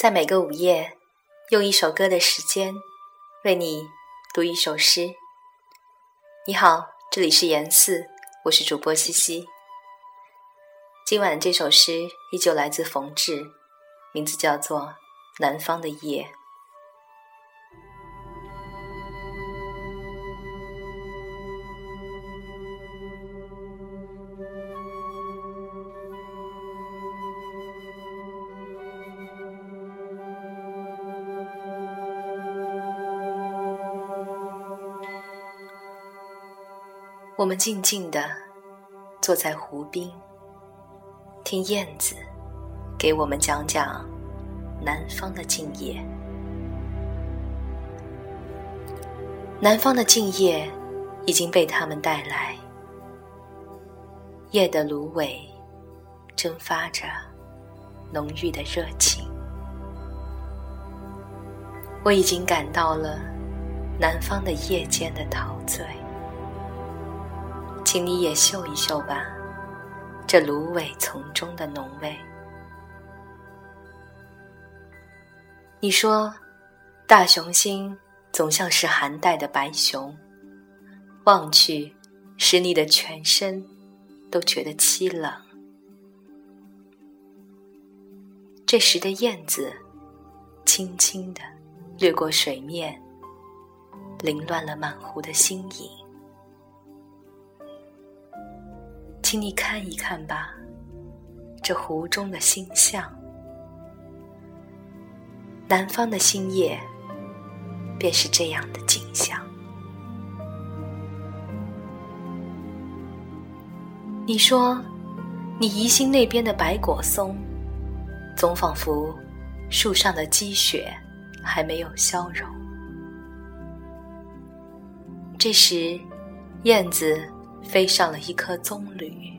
在每个午夜，用一首歌的时间，为你读一首诗。你好，这里是言四，我是主播西西。今晚这首诗依旧来自冯志，名字叫做《南方的夜》。我们静静地坐在湖边，听燕子给我们讲讲南方的静夜。南方的静夜已经被他们带来，夜的芦苇蒸发着浓郁的热情。我已经感到了南方的夜间的陶醉。请你也嗅一嗅吧，这芦苇丛中的浓味。你说，大雄心总像是寒带的白熊，望去使你的全身都觉得凄冷。这时的燕子，轻轻地掠过水面，凌乱了满湖的星影。请你看一看吧，这湖中的星象。南方的星夜，便是这样的景象。你说，你疑心那边的白果松，总仿佛树上的积雪还没有消融。这时，燕子。飞上了一棵棕榈，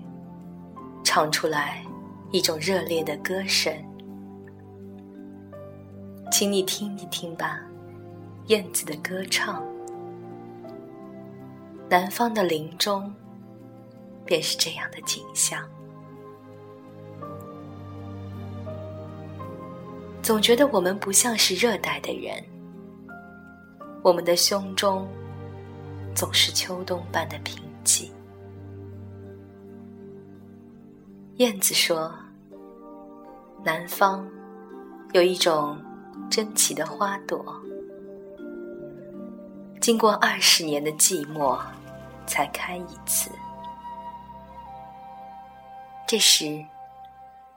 唱出来一种热烈的歌声，请你听一听吧，燕子的歌唱。南方的林中，便是这样的景象。总觉得我们不像是热带的人，我们的胸中总是秋冬般的平。燕子说：“南方有一种珍奇的花朵，经过二十年的寂寞，才开一次。这时，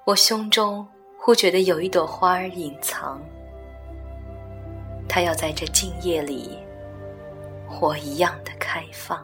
我胸中忽觉得有一朵花儿隐藏，它要在这静夜里，火一样的开放。”